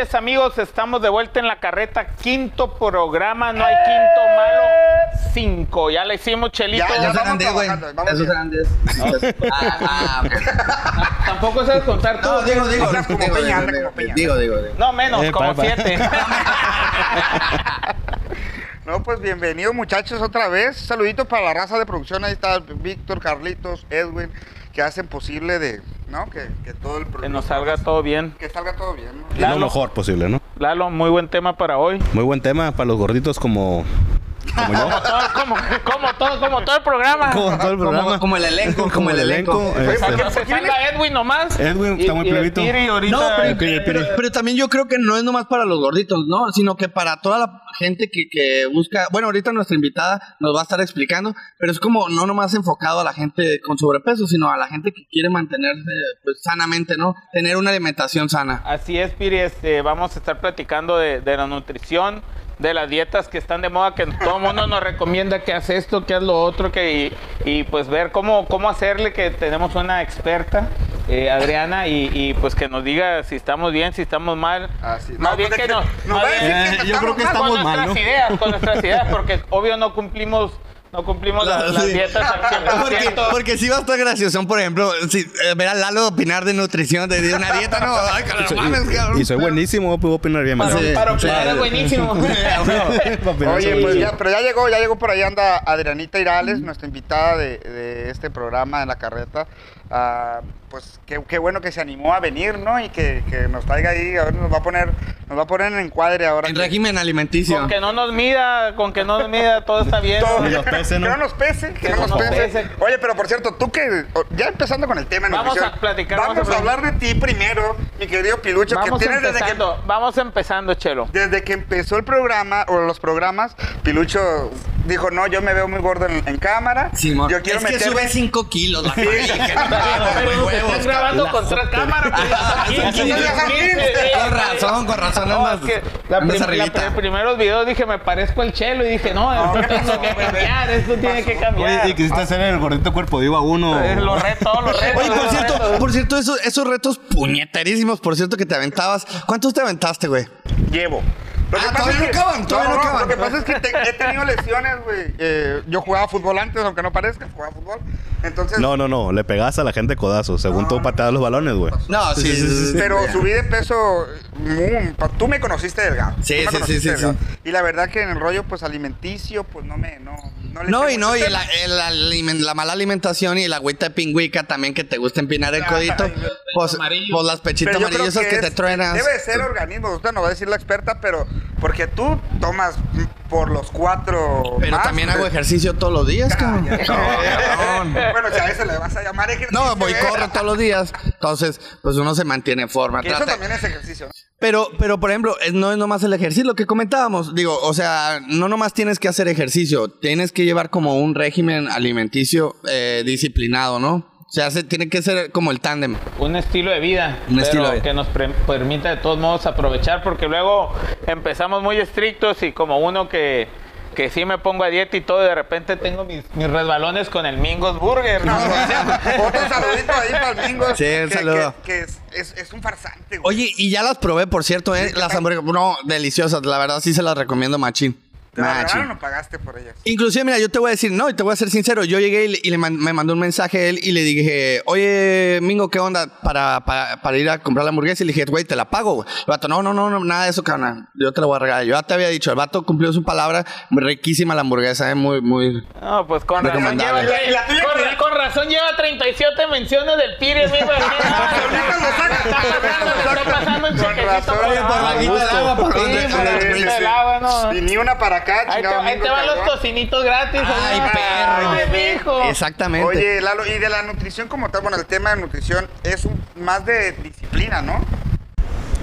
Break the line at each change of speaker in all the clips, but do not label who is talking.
Noches amigos, estamos de vuelta en la carreta, quinto programa, no hay quinto malo, cinco, ya le hicimos chelito.
Ya, vamos
eran 10, güey.
bien.
eran 10. Ah, ah.
Tampoco sabes contar tú.
No, digo, digo.
Hablas como
digo,
Peña,
digo, digo,
como Peña.
Digo, digo, digo.
No, menos,
Eh,
como
pa, pa.
siete.
No, pues bienvenidos muchachos otra vez. Saludito para la raza de producción. Ahí está Víctor, Carlitos, Edwin, que hacen posible de, ¿no? Que, que todo el
que nos salga todo bien.
Que salga todo bien, ¿no?
Lo mejor posible, ¿no?
Lalo, muy buen tema para hoy.
Muy buen tema para los gorditos como, como yo.
Como todo, como, como todo, como todo el programa.
Como todo el programa.
Como, como el elenco, como, el elenco.
Oye,
este.
¿por qué-
Que se salga Edwin nomás.
Edwin está muy
y el
plebito.
Piri ahorita-
No, pero,
Piri.
pero también yo creo que no es nomás para los gorditos, ¿no? Sino que para toda la gente que, que busca. Bueno, ahorita nuestra invitada nos va a estar explicando, pero es como no nomás enfocado a la gente con sobrepeso, sino a la gente que quiere mantenerse pues, sanamente, ¿no? Tener una alimentación sana.
Así es, Piri, este, vamos a estar platicando de, de la nutrición, de las dietas que están de moda, que todo el mundo nos recomienda que haz esto, que haz lo otro, que y, y, pues ver cómo, cómo hacerle, que tenemos una experta, eh, Adriana, y, y, pues que nos diga si estamos bien, si estamos mal.
Así.
Más
No,
bien
pues,
que no. más bien-
que
yo creo que
estamos
estamos
con
mal,
nuestras
¿no?
ideas, con nuestras ideas, porque obvio no cumplimos, no cumplimos la- las
Sí.
dietas al
Porque,
100%.
porque sí va a estar gracioso, por ejemplo, si, eh, ver a Lalo opinar de nutrición, de, de una dieta, no, ay,
Y
mames, cabrón.
y soy buenísimo, puedo opinar bien.
Para.
Sí.
para opinar
sí.
es buenísimo.
Oye, pues ya, pero ya llegó, ya llegó por ahí anda Adrianita Irales, nuestra invitada de, de este programa en la carreta. Ah, pues qué, qué bueno que se animó a venir, ¿no? Y que, que nos traiga ahí, a ver, nos va a poner, nos va a poner en encuadre ahora.
En
que-
régimen alimenticio.
Con que no nos mida, con que no nos mida, todo está bien.
Todo-
Que nos pese, ¿no?
Que no nos pese, que,
Que
no
no
nos pese.
pese.
Oye, pero por cierto, tú que, ya empezando con el tema
Vamos
nutrición,
a platicar,
Vamos,
vamos a
a hablar de ti primero, mi querido Pilucho,
Vamos
que tienes desde que,
empezando, vamos empezando, Chelo.
desde que empezó el programa, o los programas, Pilucho dijo, no, yo me veo muy gordo en, en cámara.
Simón.
yo quiero
es que sube 5 kilos la No
Pero
huevos,
estás grabando
la
con tres cámaras.
sí.
Con razón, con razón,
No,
andas-
es que prim- primeros videos dije, me parezco el Chelo. Y dije, no, esto tengo que cambiar, esto tiene que cambiar.
Oye, y quisiste hacer el gordito cuerpo vivo a uno.
Eh, Lo reto, lo reto.
Oye, por cierto, por cierto, esos, retos puñeterísimos, por cierto, que te aventabas. ¿Cuántos te aventaste, güey?
Llevo. Lo
Ah, todavía no acaban, todavía no acaban.
Lo que pasa es que te- he tenido lesiones, güey. Eh, yo jugaba fútbol antes, aunque no parezca, jugaba fútbol. Entonces,
No, no, no. Le pegas a la gente codazo. Según tú pateas los balones, güey.
No, sí, sí, sí. sí.
pero subí de peso. mm, tú me conociste delgado.
Sí, sí, sí, sí,
delgado.
sí.
Y la verdad que en el rollo, pues alimenticio, pues no me. No, no, le
No, y no, y la, el- la mala alimentación y la agüita de pingüica también que te gusta empinar el codito.
ay,
Pues, pues las pechitas amarillosas que, te
es-
truenas.
Debe de ser organismo, usted no va a decir la experta, pero porque tú tomas por los cuatro.
Pero
más,
también hago ejercicio todos los días, cabrón. cabrón.
bueno, si a eso le vas a llamar ejercicio.
No, voy
¿eh?
corro todos los días. Entonces, pues uno se mantiene en forma.
Que eso también es ejercicio. ¿no?
Pero, pero por ejemplo, no es nomás el ejercicio, lo que comentábamos. Digo, o sea, no nomás tienes que hacer ejercicio, tienes que llevar como un régimen alimenticio eh, disciplinado, ¿no? O sea, se, tiene que ser como el tándem.
un estilo de vida,
Un
pero
estilo de vida.
que nos permita de todos modos aprovechar, porque luego empezamos muy estrictos y como uno que, que sí me pongo a dieta y todo, de repente tengo mis, mis resbalones con el Mingos Burger. ¿no?
Otro saludito ahí para el Mingo.
Sí, un
que-
saludo.
Que, que es, es, es un farsante, güey.
Oye, y ya las probé, por cierto, ¿eh?
Sí, ¿qué
las hamburguesas, no, deliciosas, la verdad sí se las recomiendo machín.
¿Te la
Machín.
regalaron o pagaste por ellas?
Inclusive, mira, yo te voy a decir, no, y te voy a ser sincero, yo llegué y, le- y le man- me mandó un mensaje a él y le dije, oye, Mingo, ¿qué onda para, para, para ir a comprar la hamburguesa? Y le dije, güey, te la pago, güey. El vato, no, no, no, no, nada de eso, carnal, yo te la voy a regalar. Yo ya te había dicho, el vato cumplió su palabra, riquísima la hamburguesa, eh, muy, muy...
No, pues con razón, lleva,
Recomendable.
¿Y la tuya
con,
qué?
con razón lleva 37 menciones del Piri, amigo. Ah,
Ahorita lo saca.
Está pasando, está pasando un chequecito. por
por bajita
de agua, por
sí, del
sí.
agua, no.
Y ni una para acá, chingado.
ahí te van los tocinitos gratis.
Ay, perro.
Ay, mijo.
Exactamente.
Oye, Lalo, y de la nutrición como tal, bueno, el tema de nutrición es un- más de disciplina, ¿no?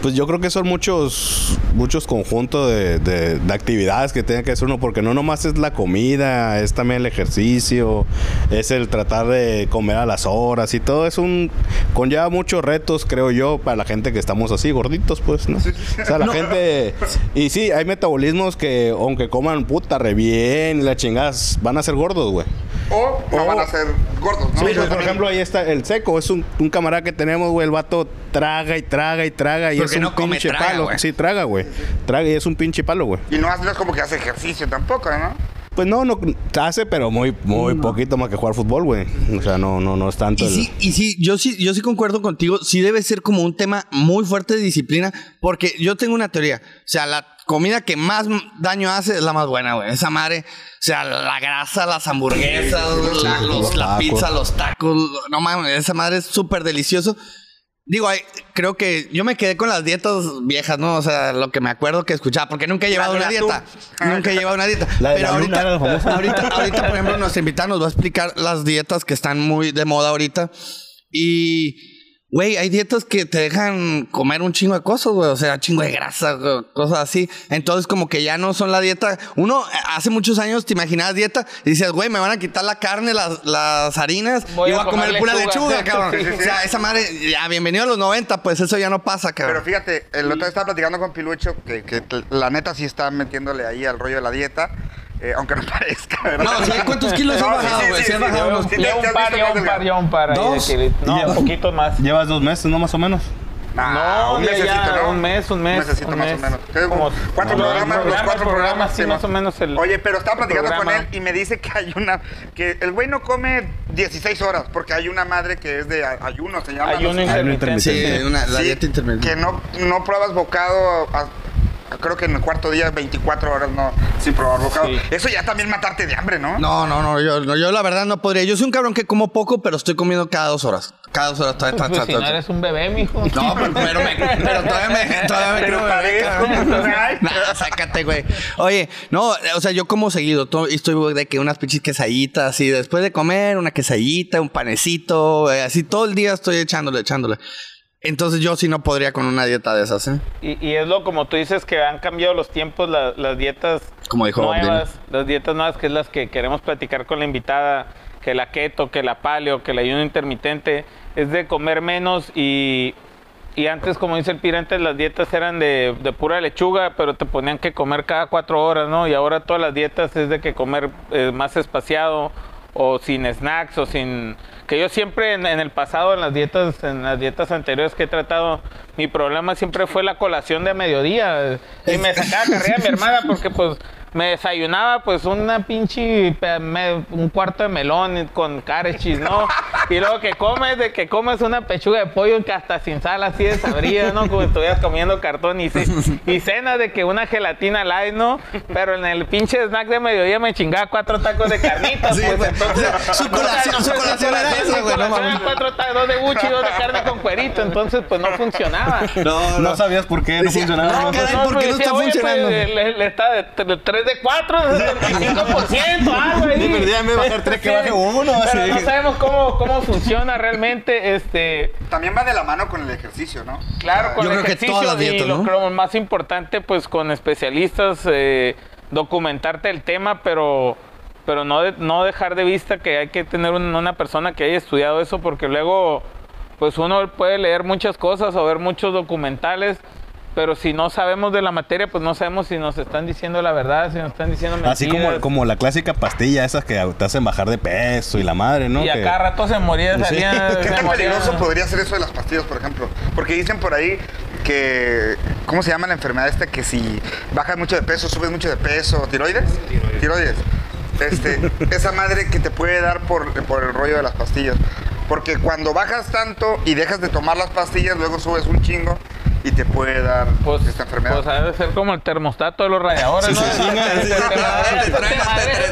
Pues yo creo que son muchos muchos conjuntos de, de- de actividades que tiene que hacer uno, porque no nomás es la comida, es también el ejercicio, es el tratar de comer a las horas y todo. Es un. conlleva muchos retos, creo yo, para la gente que estamos así, gorditos, pues, ¿no? O sea, la gente. Y sí, hay metabolismos que, aunque coman puta re bien y las chingadas, van a ser gordos, güey.
o no
O-
van a ser gordos, ¿no?
Sí, pues, por ejemplo, ahí está el seco. Es un, un camarada que tenemos, güey. El vato traga y traga y traga. Y es un
no come,
pinche
traga,
palo. Sí, traga, güey. Traga y es un pinche palo, güey.
Y no, hace- no es como que hace ejercicio tampoco, ¿no?
Pues no, no hace, pero muy, muy poquito más que jugar fútbol, güey. O sea, no, no, no es tanto.
Y
el-
sí, y sí, yo sí, yo sí concuerdo contigo. Sí debe ser como un tema muy fuerte de disciplina, porque yo tengo una teoría. O sea, la comida que más daño hace es la más buena, güey. Esa madre, o sea, la grasa, las hamburguesas, la, los-
Los
la
tacos.
pizza, los tacos. No mames, esa madre es súper delicioso. Digo, creo que yo me quedé con las dietas viejas, ¿no? O sea, lo que me acuerdo que escuchaba, porque nunca he llevado una dieta.
tú.
Nunca he llevado una dieta.
La de
Pero
la luna
ahorita,
la
ahorita, ahorita, por ejemplo, nuestra invitada nos va a explicar las dietas que están muy de moda ahorita. Y, güey, hay dietas que te dejan comer un chingo de cosas, güey. O sea, chingo de grasa, güey, cosas así. Entonces, como que ya no son la dieta. Uno, hace muchos años te imaginabas dieta y dices, güey, me van a quitar la carne, las, las harinas
Voy
y voy a comer pura
lechuga.
lechuga, cabrón.
Sí, sí,
O sea, esa madre, ya, bienvenido a los 90, pues eso ya no pasa,
Pero
cabrón.
fíjate, el otro día estaba platicando con Pilucho que, que la neta sí está metiéndole ahí al rollo de la dieta, eh, aunque no parezca, ¿verdad?
No, sí, ¿cuántos kilos has
No, sí,
bajado, güey?
sí,
Sí has
sí,
bajado
sí,
unos-
Ya un
has
par, ya un par, ya un par. ahí
¿Dos?
kilitos. No, un poquito más.
Llevas dos meses, ¿no? Más o menos.
Nah,
No,
un
ya,
mesecito,
ya,
¿no?
un mes, un mes,
mesecito
un
más
mes.
o menos. Entonces,
Como
cuatro programas, los
programas,
cuatro
programas,
programas.
sí, más o menos el
Oye, pero estaba platicando con
programa.
él y me dice que hay una, que el güey no come 16 horas, porque hay una madre que es de ayuno, se llama.
ayuno
no sé.
intermitente.
Sí, una, la dieta intermitente.
Que no, no pruebas bocado, a- creo que en el cuarto día, 24 horas no, sin probar bocado.
Sí.
Eso ya también matarte de hambre, ¿no?
No, no, no yo, no, yo la verdad no podría. Yo soy un cabrón que como poco, pero estoy comiendo cada dos horas. Cada dos horas. ta- ta-
Pues si no eres un bebé, mijo.
No, pero, pero, me- pero todavía me, todavía me
Pero
creo bebé. Nah, sácate, güey. Oye, no, o sea, yo como seguido. to- Estoy de que unas pinches quesadillitas y después de comer una quesadillita, un panecito, eh, así todo el día estoy echándole, echándole. Entonces yo sí no podría con una dieta de esas, ¿eh?
Y, y es lo como tú dices que han cambiado los tiempos, la- las dietas
Como dijo Bob
nuevas, las dietas nuevas que es las que queremos platicar con la invitada, que la keto, que la paleo, que el ayuno intermitente, es de comer menos y, y antes, como dice el pira, antes las dietas eran de, de pura lechuga, pero te ponían que comer cada cuatro horas, ¿no? Y ahora todas las dietas es de que comer eh, más espaciado o sin snacks o sin que yo siempre en, el pasado en las dietas en las dietas anteriores que he tratado mi problema siempre fue la colación de mediodía. Y me sacaba carrera mi hermana porque pues me desayunaba pues una pinche me- un cuarto de melón con carechis, ¿no? Y luego que comes, de que comes una pechuga de pollo que hasta sin sal así desabrida, ¿no? Como si estuvieras comiendo cartón y, ce- y cena de que una gelatina light, ¿no? Pero en el pinche snack de mediodía me chingaba cuatro tacos de carnitas,
Sí,
pues
güey.
entonces...
Su colación- su colación era esa, güey, no
cuatro tacos, dos de buchi y dos de carne con cuerito, entonces pues no funcionaba.
No,
No sabías por qué no
Decía,
funcionaba.
no, caray, ¿por qué no está
"Oye, pues,
funcionando?"
le, está de 3 de 4, 75%, algo ahí.
Ya me bajar tres, que baje uno,
Pero
así.
no sabemos cómo, cómo funciona realmente, este...
También va de la mano con el ejercicio, ¿no?
Claro, con
Yo
el ejercicio
dietas,
y lo
¿no?
creo más importante, pues con especialistas, eh, documentarte el tema, pero, pero no, de- no dejar de vista que hay que tener un- una persona que haya estudiado eso, porque luego, pues uno puede leer muchas cosas o ver muchos documentales, pero si no sabemos de la materia, pues no sabemos si nos están diciendo la verdad, si nos están diciendo mentiras.
Así como, como la clásica pastilla, esas que te hacen bajar de peso y la madre, ¿no?
Y a
Que-
cada rato se moría,
Sí.
salía...
¿Qué tan
moría.
peligroso podría ser eso de las pastillas, por ejemplo? Porque dicen por ahí que, ¿cómo se llama la enfermedad esta? Que si bajas mucho de peso, subes mucho de peso, ¿tiroides? Tiroides. Este, esa madre que te puede dar por, por el rollo de las pastillas. Porque cuando bajas tanto y dejas de tomar las pastillas, luego subes un chingo y te puede dar
Pues,
esta enfermedad.
pues ha de ser como el termostato de los radiadores, ¿no?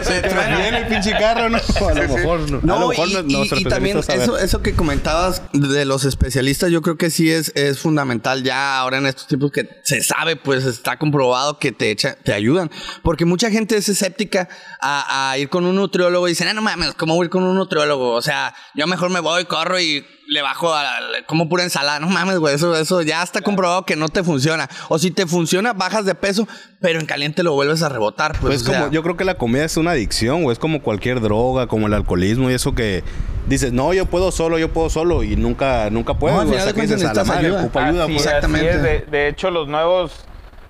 te-
Viene el pinche carro, ¿no? A lo mejor no.
No, y, también eso, que comentabas de los especialistas, yo creo que sí es, es fundamental ya ahora en estos tiempos que se sabe, pues está comprobado que te, echa, te ayudan. Porque mucha gente es escéptica a, a ir con un nutriólogo y dicen, ah, no mames, ¿cómo voy a ir con un nutriólogo? O sea, yo mejor me voy, corro y le bajo a como pura ensalada. No mames, güey, eso, eso ya está comprobado que no te funciona. O si te funciona, bajas de peso, pero en caliente lo vuelves a rebotar. Pues,
Pues
o sea,
como, yo creo que la comida es una adicción, o es como cualquier droga, como el alcoholismo y eso que dices, no, yo puedo solo, yo puedo solo, y nunca, nunca puedes,
No, al
güey,
final
hasta
de
que
cuentas
dices, a la
necesitas
madre,
ayuda".
ocupo ayuda,
Así,
pues.
Exactamente.
así es. De, de hecho, los nuevos,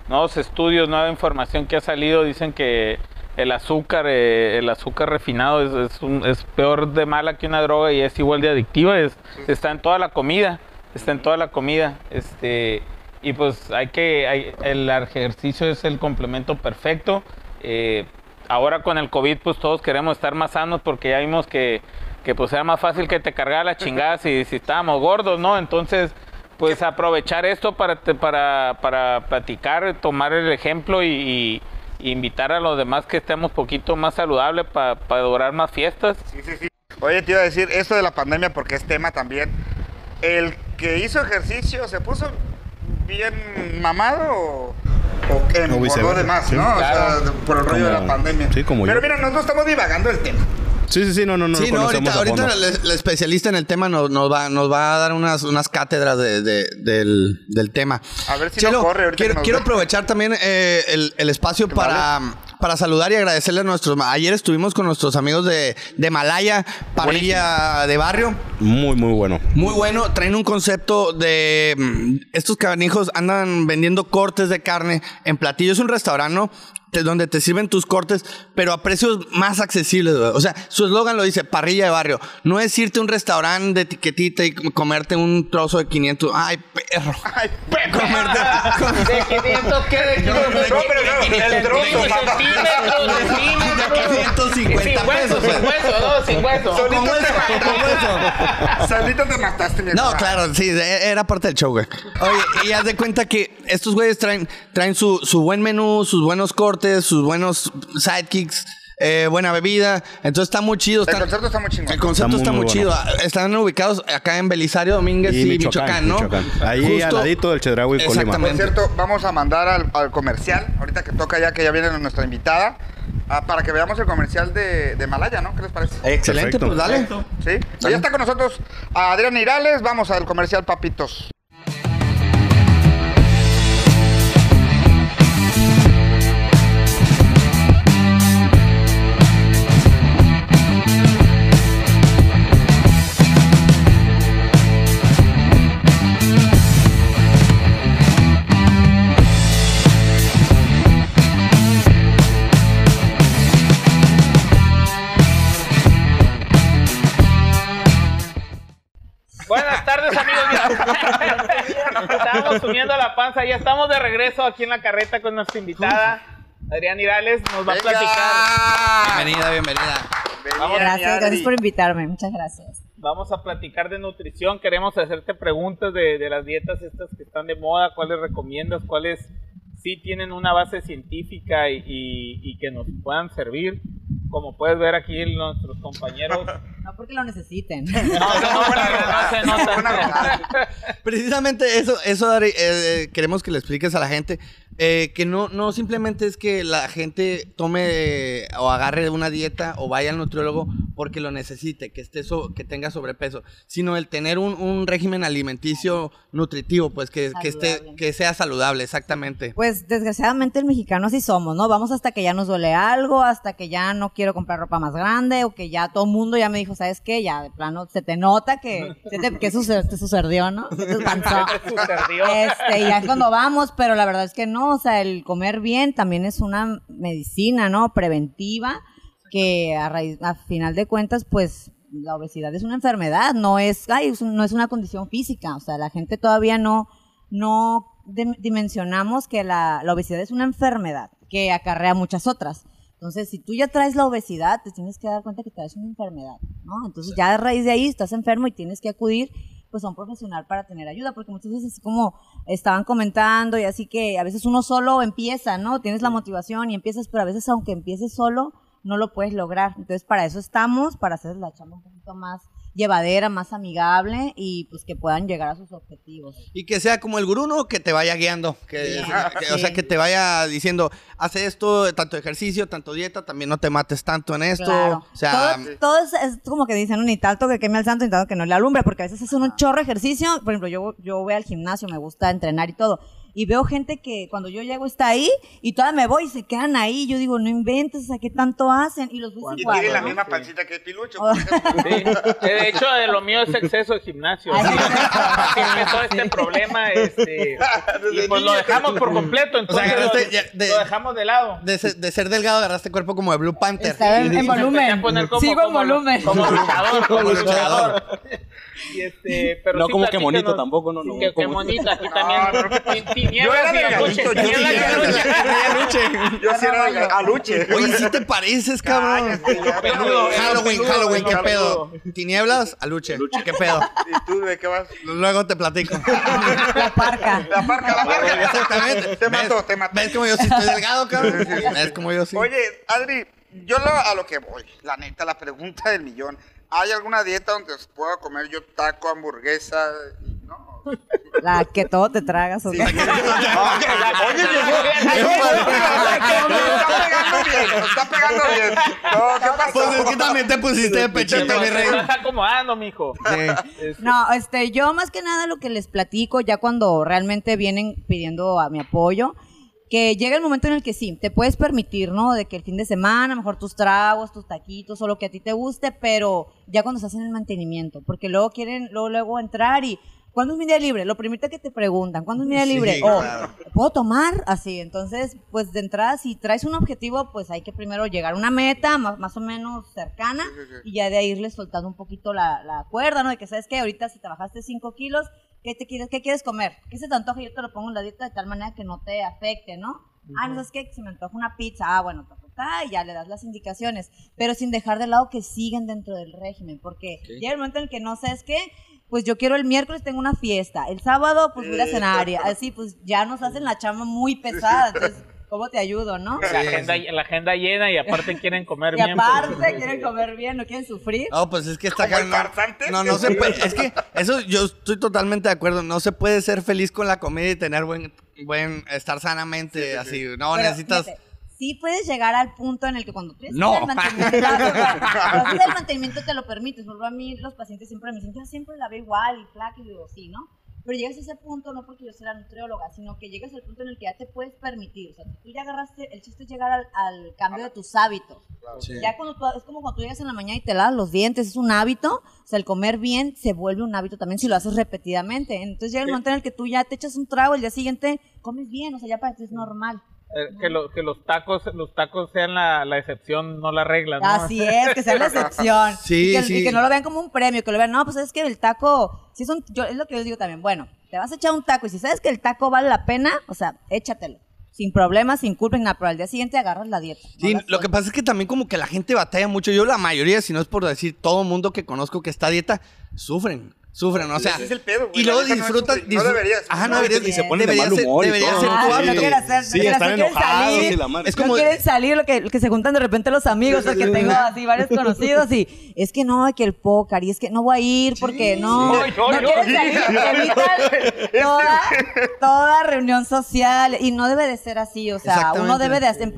nuevos estudios, nueva información que ha salido dicen que, el azúcar, eh, el azúcar refinado es, es, un- es peor de mala que una droga y es igual de adictiva. Es, está en toda la comida, está en toda la comida. Este, y pues hay que, hay- el ejercicio es el complemento perfecto. Eh, ahora con el COVID pues todos queremos estar más sanos porque ya vimos que, que pues era más fácil que te cargara la chingada si, si estábamos gordos, ¿no? Entonces pues aprovechar esto para, para, para platicar, tomar el ejemplo y invitar a los demás que estemos poquito más saludables para durar más fiestas.
Sí, sí, sí. Oye, te iba a decir esto de la pandemia porque es tema también. ¿El que hizo ejercicio se puso bien mamado o, o que engordó
viceversa,
de más,
sí.
no? O sea, por el rollo de la pandemia.
sí, como
Pero
yo.
mira, nosotros estamos divagando el tema.
Sí, sí, sí, no, no, no.
Sí,
lo
no, ahorita, ahorita el, el especialista en el tema nos, nos va, nos va a dar unas, unas cátedras de- de- del, del tema.
A ver si no corre ahorita
Quiero,
que nos
quiero
ve.
aprovechar también eh, el, el espacio para, para saludar y agradecerle a nuestros... Ayer estuvimos con nuestros amigos de, de Malaya, parrilla de barrio.
Muy, muy bueno.
Muy bueno, traen un concepto de... mm, Estos canijos andan vendiendo cortes de carne en platillos. Es un restaurante, ¿no? Te- donde te sirven tus cortes, pero a precios más accesibles. güey. O sea, su eslogan lo dice, parrilla de barrio. No es irte a un restaurante de etiquetita y com- comerte un trozo de 500. Ay, perro.
Ay, perro.
Comerte... com-
¿De 500 qué? ¿De 500?
No, pero no, el trozo, papá.
De 550 pesos,
Sin hueso, no, sin hueso.
Solito
¿Cómo
te
eso? ¿Cómo
mataste.
eso?
Solito te mataste, mi
No,
hermano.
claro, sí, e- era parte del show, güey. Oye, y haz de cuenta que estos güeyes traen, traen su, su buen menú, sus buenos cortes, sus buenos sidekicks, eh, buena bebida. Entonces está muy chido.
El
está-
concepto está muy chingón.
El concepto
Está
está
muy,
chido. Están ubicados acá en Belisario Domínguez y, Michoacán, ¿no?
Michoacán. Ahí al ladito del Chedraui Colima.
Por cierto, vamos a mandar al, al comercial, ahorita que toca ya que ya viene nuestra invitada, ah, para que veamos el comercial de, de Malaya, ¿no? ¿Qué les parece?
Excelente,
Perfecto.
pues dale.
¿Sí? Ya está con nosotros Adrián Irales, vamos al comercial, papitos.
La panza. Ya estamos de regreso aquí en la carreta con nuestra invitada, Adrián Irales. Nos va a platicar.
Bienvenida, bienvenida.
Mi
Gracias,
Adri.
gracias por invitarme. Muchas gracias.
Vamos a platicar de nutrición. Queremos hacerte preguntas de, de las dietas estas que están de moda. ¿Cuáles recomiendas? ¿Cuáles sí tienen una base científica y, y- y que nos puedan servir? Como puedes ver aquí nuestros compañeros.
No porque lo necesiten.
No, no,
Precisamente eso, eso Dari, eh, eh, queremos que le expliques a la gente eh, que no, no simplemente es que la gente tome eh, o agarre una dieta o vaya al nutriólogo porque lo necesite, que esté so- que tenga sobrepeso, sino el tener un, un régimen alimenticio nutritivo, pues que, que esté, que sea saludable, exactamente.
Pues desgraciadamente el mexicano así somos, ¿no? Vamos hasta que ya nos duele algo, hasta que ya no quiero comprar ropa más grande o que ya todo el mundo ya me dijo, ¿sabes qué? Ya de plano se te nota que, se te, que suce- te sucedió, ¿no? Se te panzó.
Sucedió.
Este, y ya es cuando vamos, pero la verdad es que no, o sea, el comer bien también es una medicina, ¿no? Preventiva, que a raíz, a final de cuentas, pues la obesidad es una enfermedad, no es, ay, no es una condición física, o sea, la gente todavía no, no dim- dimensionamos que la, la obesidad es una enfermedad que acarrea muchas otras. Entonces, si tú ya traes la obesidad, te tienes que dar cuenta que traes una enfermedad, ¿no? Entonces, ya a raíz de ahí estás enfermo y tienes que acudir pues a un profesional para tener ayuda, porque muchas veces así como estaban comentando y así que a veces uno solo empieza, ¿no? Tienes la motivación y empiezas, pero a veces aunque empieces solo, no lo puedes lograr. Entonces, para eso estamos, para hacer la chamba un poquito más llevadera, más amigable y pues que puedan llegar a sus objetivos.
Y que sea como el gurú, ¿no? Que te vaya guiando. Que, que- O sea, que te vaya diciendo, haz esto, tanto ejercicio, tanto dieta, también no te mates tanto en esto.
Claro.
O sea,
todo, todo es, es como que dicen, ni tanto que queme al santo, ni tanto que no le alumbre, porque a veces hacen un chorro ejercicio. Por ejemplo, yo, yo voy al gimnasio, me gusta entrenar y todo. Y veo gente que cuando yo llego está ahí y todavía me voy y se quedan ahí. Yo digo, no inventes, o sea, ¿qué tanto hacen? Y los ves
Y
igual.
tiene la
¿no?
misma pancita que el pilucho.
Oh.
Sí. De hecho, de lo mío es exceso de gimnasio.
Ay, sí.
así empezó este problema. Este, y pues lo dejamos por completo. Entonces lo,
ya de-
lo dejamos de lado.
De, ser- de ser delgado agarraste cuerpo como de Blue Panther.
Está en,
Sí,
en
sí,
volumen.
a como-
Sigo en volumen.
Como luchador, como luchador. Y este, pero
No
sí,
como que monito
platícanos.
tampoco, no, no.
Que, que monito, aquí
No,
también.
Yo era delgadito, yo sí era
aluche.
Yo sí era aluche.
Oye, sí te pareces, cabrón.
Peludo,
pero-
Halloween, Halloween, ¿qué pedo? ¿Tinieblas? Aluche. ¿Qué pedo?
¿Y tú de qué vas?
Luego te platico.
La parca.
La parca, la parca.
Exactamente.
Te mató,
¿Ves?
te mató.
¿Ves como yo sí estoy delgado, cabrón? ¿Ves como yo sí?
Oye, Adri, yo a lo que voy, la neta, la pregunta del millón. ¿Hay alguna dieta donde pueda comer yo taco, hamburguesa? y.
La que todo te tragas. ¿o qué?
Está pegando bien, está pegando bien. No, ¿qué pasó?
Pues es que también te pusiste de pechito, mi rey.
estás acomodando, mijo.
Sí.
No, este, yo más que nada lo que les platico ya cuando realmente vienen pidiendo a mi apoyo, que llega el momento en el que sí, te puedes permitir, ¿no? De que el fin de semana, mejor tus tragos, tus taquitos, o lo que a ti te guste, pero ya cuando se hacen el mantenimiento, porque luego quieren, luego, luego entrar y, ¿cuándo es mi día libre? Lo primero que te preguntan, ¿cuándo es mi día
Sí,
libre?
claro.
O, ¿puedo tomar? Así, entonces, pues de entrada, si traes un objetivo, pues hay que primero llegar a una meta más, más o menos cercana
Sí, sí,
y ya de ahí irle soltando un poquito la, la cuerda, ¿no? De que sabes que ahorita si trabajaste 5 kilos, ¿qué, te quieres, ¿qué quieres comer? ¿Qué se te antoja? Yo te lo pongo en la dieta de tal manera que no te afecte, ¿no? Ah, no sabes qué, se me antoja una pizza, ah, bueno, ta, y ya le das las indicaciones, pero sin dejar de lado que siguen dentro del régimen, porque llega el momento en el que no sabes qué, pues yo quiero el miércoles tengo una fiesta, el sábado pues voy a cenar, y así pues ya nos hacen la chamba muy pesada, entonces, ¿cómo te ayudo, no?
La agenda, la agenda llena y aparte quieren comer
Y
bien. pues.
aparte quieren comer bien, no quieren sufrir.
No, pues es que está
¿Como
acá. No, no, no se puede. Es que eso yo estoy totalmente de acuerdo. No se puede ser feliz con la comida y tener buen, buen estar sanamente así. No,
Pero,
necesitas.
fíjate, sí puedes llegar al punto en el que cuando tú
No.
el mantenimiento, cuando el mantenimiento te lo permites. Por ejemplo, a mí los pacientes siempre me dicen, yo siempre la veo igual y flaca, y digo, sí, ¿no? Pero llegas a ese punto no porque yo sea la nutrióloga, sino que llegas al punto en el que ya te puedes permitir. O sea, tú ya agarraste, el chiste es llegar al, al cambio de tus hábitos. Ya cuando tú, es como cuando tú llegas en la mañana y te lavas los dientes, es un hábito. O sea, el comer bien se vuelve un hábito también si lo haces repetidamente. Entonces llega el momento en el que tú ya te echas un trago, el día siguiente comes bien, o sea, ya para ti es normal.
Eh, que, lo- que los tacos los tacos sean la, la excepción, no la regla. ¿no?
Así es, que sea la excepción.
Sí,
y, que,
sí.
y que no lo vean como un premio, que lo vean, no, pues es que el taco, si es, un, yo, es lo que yo les digo también, bueno, te vas a echar un taco y si sabes que el taco vale la pena, o sea, échatelo. Sin problemas, sin culpa, nada, pero al día siguiente agarras la dieta.
Sí, lo que pasa es que también como que la gente batalla mucho. Yo la mayoría, si no es por decir todo mundo que conozco que está a dieta, sufren. Sufren, o sea.
Ese es el pedo, güey.
Y luego
no
disfrutan.
No deberías.
Ajá, no
No
deberías.
y se ponen de
debería
mal humor y
debería
todo.
ser
Ah,
tu
no quieren hacer-
Sí,
no
están enojados
salir.
y la madre.
Es
No
como-
quieren salir, lo que, lo que se juntan de repente los amigos, porque tengo así varios conocidos y es que no, que el póker, y es que no voy a ir porque no,
Sí. Yo,
no
yo,
quieren salir, evitan toda, toda reunión social y no debe de ser así, o sea, uno debe de hacer,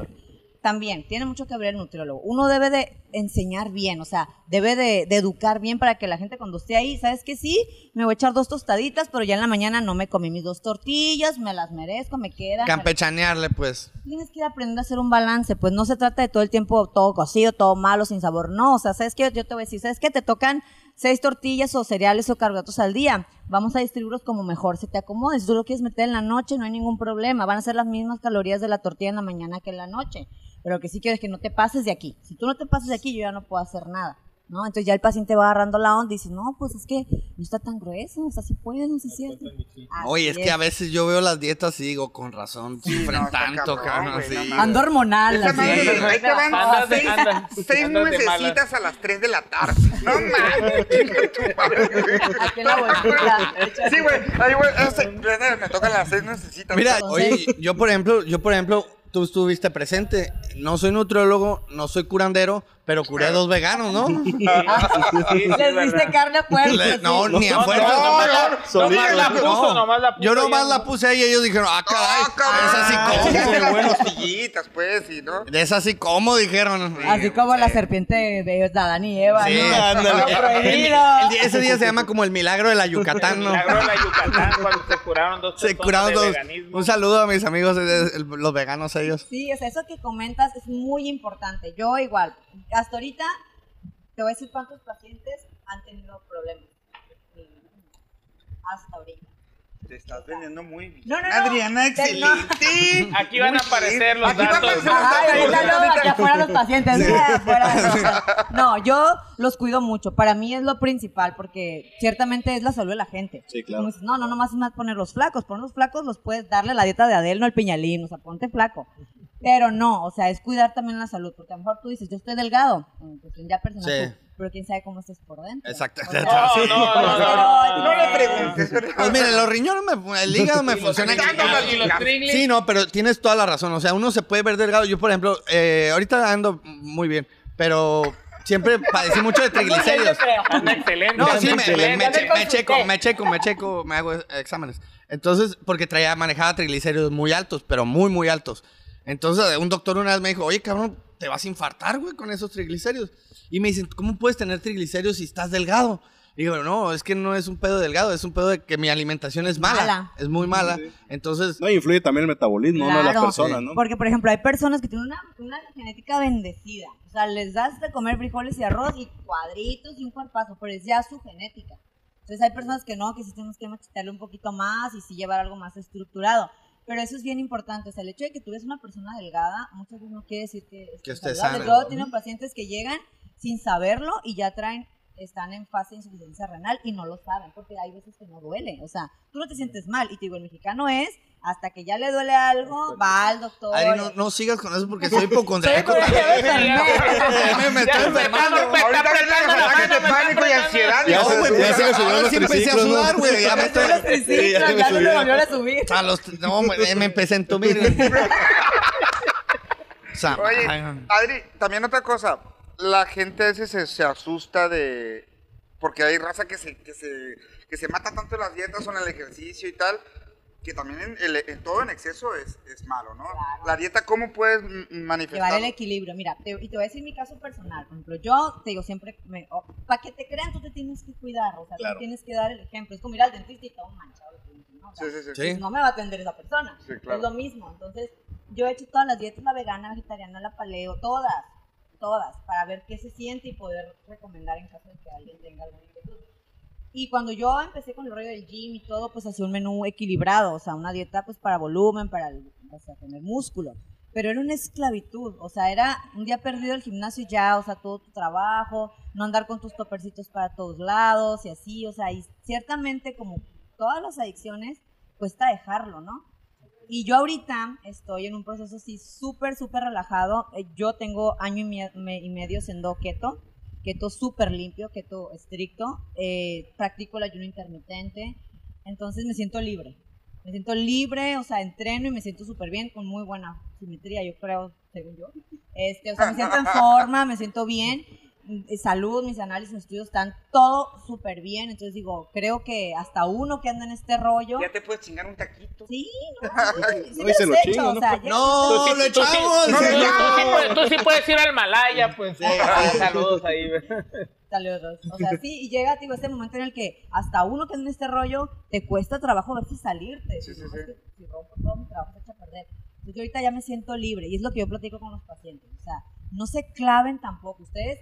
también, tiene mucho que ver el nutriólogo, uno debe de enseñar bien, o sea, debe de, de educar bien para que la gente cuando esté ahí, ¿sabes que Sí, me voy a echar dos tostaditas, pero ya en la mañana no me comí mis dos tortillas, me las merezco, me quedan.
Campechanearle, pues.
tienes que ir aprendiendo a hacer un balance, pues no se trata de todo el tiempo todo cocido, todo malo, sin sabor, no, o sea, ¿sabes qué? Yo te voy a decir, ¿sabes qué? Te tocan seis tortillas o cereales o carbohidratos al día, vamos a distribuirlos como mejor se te acomode, si tú lo quieres meter en la noche no hay ningún problema, van a ser las mismas calorías de la tortilla en la mañana que en la noche, pero lo que sí quiero es que no te pases de aquí, si tú no te pases de aquí yo ya no puedo hacer nada. ¿No? Entonces ya el paciente va agarrando la onda y dice, no, pues es que no está tan grueso, o sea, sí puede, no sé si es
Oye, es que a veces yo veo las dietas y digo, con razón, sufren tanto,
cabrón.
sí.
Ando hormonal,
Esa
así.
madre,
Sí.
ahí te van
Andas
seis,
andas-
seis nuecesitas a las 3 de la tarde. No mames, chinga tu madre.
Aquí en la bolsita.
Sí, güey, ahí, güey, me tocan las seis nuecesitas.
Mira, oye, yo por ejemplo, yo por ejemplo, tú estuviste presente. no soy nutriólogo, no soy curandero, pero curé a dos veganos, ¿no?
Les diste carne a fuerza.
Le- no, ni a
No,
fuerza.
no, nomás la- puso, nomás puso.
Yo nomás la puse ahí y ellos dijeron, ah, caray,
¡Ah,
es así como.
Chíquense las costillitas, pues, y no.
Es así como, dijeron.
Así como la serpiente de Adán y Eva.
Sí, ándale. El ese día se llama como el milagro de la Yucatán, ¿no?
Milagro de la Yucatán cuando se curaron dos
Se
personas
curaron
de
dos.
veganismo.
Un saludo a mis amigos, los veganos ellos.
Sí, o sea, eso que comentas es muy importante. Yo igual, hasta ahorita te voy a decir cuántos pacientes han tenido problemas. Hasta ahorita.
Te estás vendiendo muy bien.
No, no, no.
Adriana,
Te-
excelente.
Aquí van a aparecer los
Aquí van a
datos.
aparecer los
Ay,
datos.
ahorita no, aquí afuera los pacientes. afuera. No, yo los cuido mucho. Para mí es lo principal porque ciertamente es la salud de la gente.
Sí, claro.
Como dices, no, no, nomás es más poner los flacos. Poner los flacos los puedes darle la dieta de Adel, no el piñalín. O sea, ponte flaco. Pero no, o sea, es cuidar también la salud. Porque a lo mejor tú dices, yo estoy delgado. Cuestión ya personal,
Sí.
tú, pero quién sabe cómo estés por dentro.
Exacto.
O sea,
No, no, no, no,
No le preguntes.
Pues mire, los riñones, me, el hígado me funciona.
Y los triglis.
Sí, no, pero tienes toda la razón. O sea, uno se puede ver delgado. Yo, por ejemplo, eh, ahorita ando muy bien, pero siempre padecí mucho de triglicéridos.
Anda excelente.
No,
anda
sí, me, me,
excelente.
me che- me checo, me checo, me checo, me hago exámenes. Entonces, porque traía, manejaba triglicéridos muy altos, pero muy, muy altos. Entonces, un doctor una vez me dijo, oye, cabrón, te vas a infartar, güey, con esos triglicéridos. Y me dicen, ¿cómo puedes tener triglicéridos si estás delgado? Y digo, no, es que no es un pedo delgado, es un pedo de que mi alimentación es mala.
Mala.
Es muy mala. Entonces,
No, influye también el metabolismo ¿no? de las personas, ¿no?
Porque, por ejemplo, hay personas que tienen una, una genética bendecida. O sea, les das de comer frijoles y arroz y cuadritos y un cuerpazo, pero es ya su genética. Entonces hay personas que no, que sí tenemos que machetearle un poquito más y sí llevar algo más estructurado. Pero eso es bien importante. O sea, el hecho de que tú eres una persona delgada, muchas veces no quiere decir que,
Que
saludable.
sana.
Yo tengo pacientes que llegan sin saberlo y ya traen están en fase de insuficiencia renal y no lo saben, porque hay veces que no duele. O sea, tú no te sientes mal. Y te digo, el mexicano es, hasta que ya le duele algo, va al doctor.
Adri, no, no sigas con eso porque soy hipocondríaco. me, me estoy enfermando.
me está apretando la mano, me
pánico y ansiedad.
Ya, güey, ya se los
sí empecé a sudar, güey. Ya me estoy...
Los triciclos, ya no le volvió a subir.
A los... No, me, me empecé a entumir. O sea,
Oye, Adri, también otra cosa. La gente a veces se, se asusta de. Porque hay raza que se, que se, que se mata tanto en las dietas o en el ejercicio y tal. Que también en, el- en todo en exceso es, es malo, ¿no?
Claro.
La dieta, ¿cómo puedes mm, manifestar?
Llevar el equilibrio. Mira, te- y te voy a decir mi caso personal. Por ejemplo, yo te digo siempre, para que te crean, tú te tienes que cuidar. O sea,
Claro.
tú tienes que dar el ejemplo. Es como ir al dentista y todo manchado. ¿no? O sea,
Sí, sí,
sí.
Pues no me va a atender esa persona.
Sí, claro.
Es lo mismo. Entonces, yo he hecho todas las dietas, la vegana, vegetariana, la paleo, todas, todas, para ver qué se siente y poder recomendar en caso de que alguien tenga alguna inquietud. Y cuando yo empecé con el rollo del gym y todo, pues hacía un menú equilibrado, o sea, una dieta pues para volumen, para o sea, tener músculo. Pero era una esclavitud, o sea, era un día perdido el gimnasio ya, o sea, todo tu trabajo, no andar con tus topercitos para todos lados y así, o sea, y ciertamente como todas las adicciones, cuesta dejarlo, ¿no? Y yo ahorita estoy en un proceso así súper, súper relajado. Eh, Yo tengo año y, y medio siendo keto, keto súper limpio, keto estricto. Eh, practico el ayuno intermitente. Entonces me siento libre. Me siento libre, o sea, entreno y me siento súper bien, con muy buena simetría, yo creo, según yo. Este, o sea, me siento en forma, me siento bien. Mm, Salud, mis análisis, mis estudios están todo súper bien. Entonces digo, creo que hasta uno que anda en este rollo.
Ya te puedes chingar un taquito.
Sí, no, sí, sí
No, se
has
lo
hecho,
chingo,
o
¿no?
sea,
No,
Tú sí-
lo echamos.
tú sí-
No.
tú sí puedes- Tú sí puedes ir al Malaya, pues. Saludos ahí.
Saludos. O sea, sí, y llega, digo, este momento en el que hasta uno que anda en este rollo te cuesta trabajo ver si salirte.
Sí, sí, sí.
si rompo todo mi trabajo se echa a perder. Entonces yo ahorita ya me siento libre y es lo que yo platico con los pacientes. O sea, no se claven tampoco. Ustedes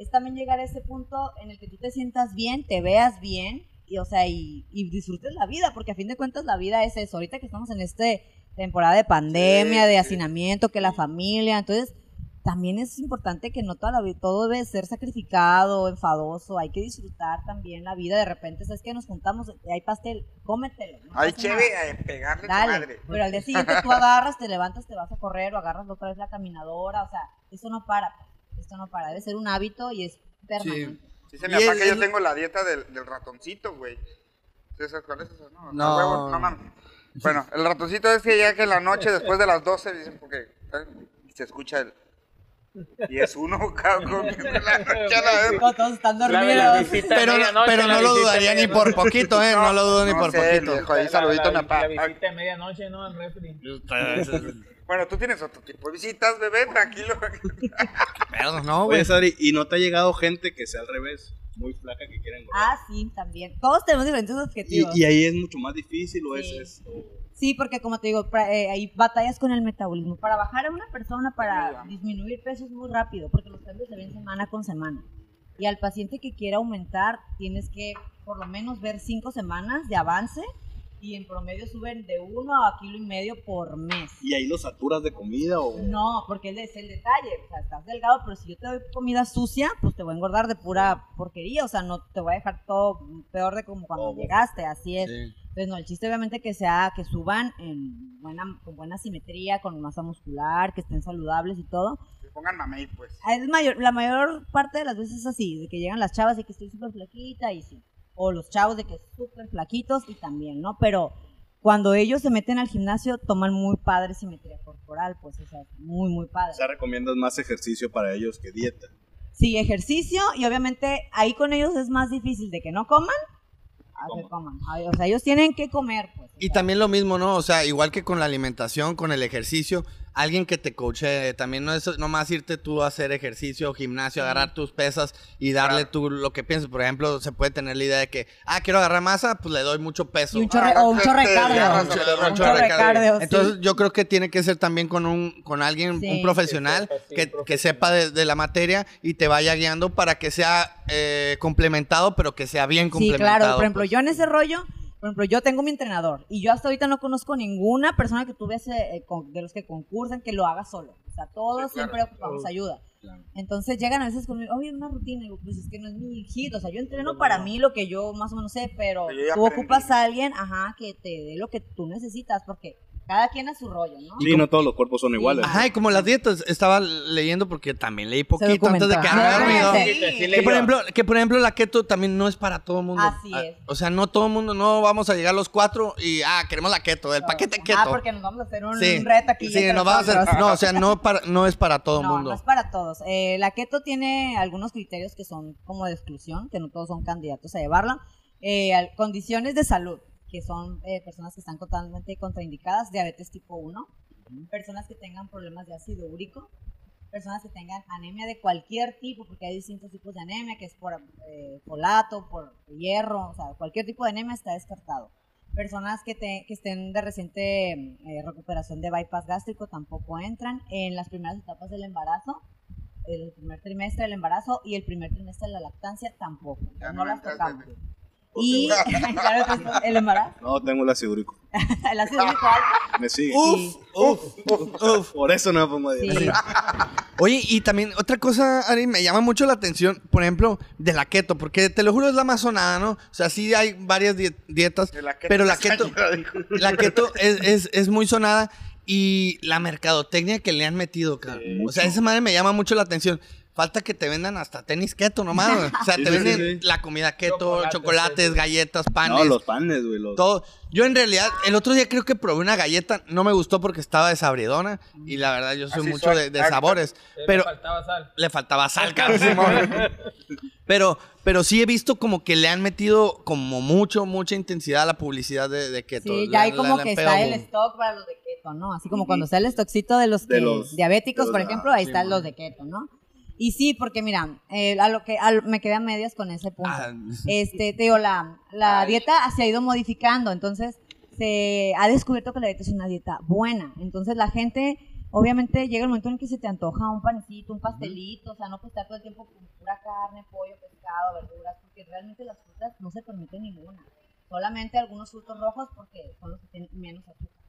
es también llegar a ese punto en el que tú te sientas bien, te veas bien y, o sea, y, y disfrutes la vida, porque a fin de cuentas la vida es eso. Ahorita que estamos en este temporada de pandemia,
Sí,
de
sí.
hacinamiento, que la familia, entonces también es importante que no toda la vida, todo debe ser sacrificado, enfadoso, hay que disfrutar también la vida, de repente, ¿sabes que Nos juntamos, hay pastel, cómetelo. no
Ay,
pasa
chévere, a pegarle tu madre.
pero al día siguiente tú agarras, te levantas, te vas a correr o agarras otra vez la caminadora, o sea, eso no para, pues, esto no para, debe ser un hábito y es permanente.
Dice mi
Y
papá
es-
que yo tengo la dieta del, del ratoncito, güey. ¿Sí sabes cuál es esa? No,
No.
a huevo, no mames. Bueno, el ratoncito es que ya que en la noche, después de las 12, dicen, porque eh, se escucha el... Y es uno, cabrón, la noche a la vez.
Todos están dormidos.
Pero, pero no lo dudaría ni por poquito, ¿eh? No lo dudo ni
No
por
sé,
poquito.
viejo, ahí
La-
saludito a mi papá.
La visita de medianoche, ¿no? En refri.
Bueno, tú tienes otro tipo de visitas, bebé, tranquilo.
Pero no,
Oye,
güey.
Sadri, ¿y no te ha llegado gente que sea al revés? Muy flaca que quieren
Ah, sí, también. Todos tenemos diferentes objetivos.
¿Y, y ahí es mucho más difícil o
Sí.
es eso?
Sí, porque como te digo, pra- eh, hay batallas con el metabolismo. Para bajar a una persona, para disminuir peso es muy rápido, porque los cambios se ven semana con semana. Y al paciente que quiera aumentar, tienes que por lo menos ver cinco semanas de avance y en promedio suben de uno a kilo y medio por mes.
¿Y ahí lo saturas de comida o...?
No, porque ese es el detalle. O sea, estás delgado, pero si yo te doy comida sucia, pues te voy a engordar de pura porquería. O sea, no te voy a dejar todo peor de como cuando llegaste. Así es. Entonces, no, el chiste obviamente que sea, que suban en buena, con buena simetría, con masa muscular, que estén saludables y todo.
Que pongan mamey, pues.
Es mayor, la mayor parte de las veces es así, de que llegan las chavas y que estoy súper flaquita y sí. O los chavos de que súper flaquitos y también, ¿no? Pero cuando ellos se meten al gimnasio, toman muy padre simetría corporal, pues, o sea, muy, muy padre.
O sea, recomiendas más ejercicio para ellos que dieta.
Sí, ejercicio y obviamente ahí con ellos es más difícil de que no coman a que coman. Ay, O sea, ellos tienen que comer, pues.
Y también lo mismo, ¿no? O sea, igual que con la alimentación, con el ejercicio, alguien que te coache, también no es nomás irte tú a hacer ejercicio, gimnasio, agarrar tus pesas y darle tú lo que piensas. Por ejemplo, se puede tener la idea de que, ah, quiero agarrar masa, pues le doy mucho peso.
Y un chorre, o un chorre de cardio.
Ah,
Un
sí,
chorre
un
de cardio, sí.
Entonces yo creo que tiene que ser también con un con alguien,
Sí.
un profesional
Que sepa, sí,
que,
profesional.
que sepa de, de la materia y te vaya guiando para que sea eh, complementado, pero que sea bien
Sí,
complementado.
claro. Por ejemplo,
pues.
yo en ese rollo, por ejemplo, yo tengo mi entrenador y yo hasta ahorita no conozco ninguna persona que tuve ese, eh, con- de los que concursan que lo haga solo. O sea, todos
Sí, claro.
siempre ocupamos ayuda. Entonces llegan a veces conmigo, oye, una rutina. Y digo, pues es que no es mi hit. O sea, yo entreno para mí lo que yo más o menos sé, pero
Pero
tú
aprendí.
ocupas a alguien, ajá, que te dé lo que tú necesitas, porque cada quien a su rollo, ¿no?
Sí, no todos los cuerpos son iguales.
Ajá, y como las dietas, estaba leyendo porque también leí poquito antes de quedarme
Ah, sí.
Que por, ejemplo, que por ejemplo la keto también no es para todo el mundo.
Así
Ah,
es.
O sea, no todo el mundo, no vamos a llegar los cuatro y, ah, queremos la keto, el paquete keto.
Ah, porque nos vamos a hacer un
sí,
reto aquí.
sí, nos vamos a hacer, no, o sea, no, para, no es para todo el
no,
mundo.
no es para todos. Eh, la keto tiene algunos criterios que son como de exclusión, que no todos son candidatos a llevarla. Eh, condiciones de salud, que son eh, personas que están totalmente contraindicadas, diabetes tipo 1, personas que tengan problemas de ácido úrico, personas que tengan anemia de cualquier tipo, porque hay distintos tipos de anemia, que es por eh, folato, por hierro, o sea, cualquier tipo de anemia está descartado. Personas que, te- que estén de reciente eh, recuperación de bypass gástrico tampoco entran. En las primeras etapas del embarazo, el primer trimestre del embarazo y el primer trimestre de la lactancia tampoco.
Ya
no,
no
las tocamos. Y claro, pues, el embarazo,
No, tengo el ácido úrico.
el ácido úrico alto.
Me sigue.
Uf, uf, uf.
Por eso no me pongo a
Sí.
dieta.
Oye, y también otra cosa, Ari, me llama mucho la atención, por ejemplo, de la keto, porque te lo juro es la más sonada, ¿no? O sea, sí hay varias die- dietas,
De la keto
pero la keto, la keto es, es, es muy sonada y la mercadotecnia que le han metido, cabrón. o sea, esa madre me llama mucho la atención. Falta que te vendan hasta tenis keto nomás, güey. O sea,
Sí,
te
sí,
venden
sí, sí.
la comida keto,
Chocolates,
chocolates,
sí, sí.
galletas, panes.
No, los panes, güey. Los...
Todo. Yo en realidad, el otro día creo que probé una galleta, no me gustó porque estaba desabridona y la verdad yo soy
Así
mucho
soy.
de, de sabores,
Le
pero
faltaba sal.
le faltaba sal, cabrón, pero, pero sí he visto como que le han metido como mucho, mucha intensidad a la publicidad de, de keto.
Sí,
Le-
ya hay
le-
como
le
que está el stock para los de keto, ¿no? Así como cuando está el stockcito de los,
De
que-
los-
diabéticos,
de los-
por ejemplo, ahí están los de keto, ¿no? Y sí, porque mira, eh, a lo que a lo- me quedé a medias con ese punto.
Ah,
Este, te digo, la, la dieta se ha ido modificando, entonces se ha descubierto que la dieta es una dieta buena. Entonces la gente, obviamente, llega el momento en que se te antoja un panecito, un pastelito, o sea, no estar todo el tiempo con pura carne, pollo, pescado, verduras, porque realmente las frutas no se permite ninguna. Solamente algunos frutos rojos porque son los que tienen menos azúcar.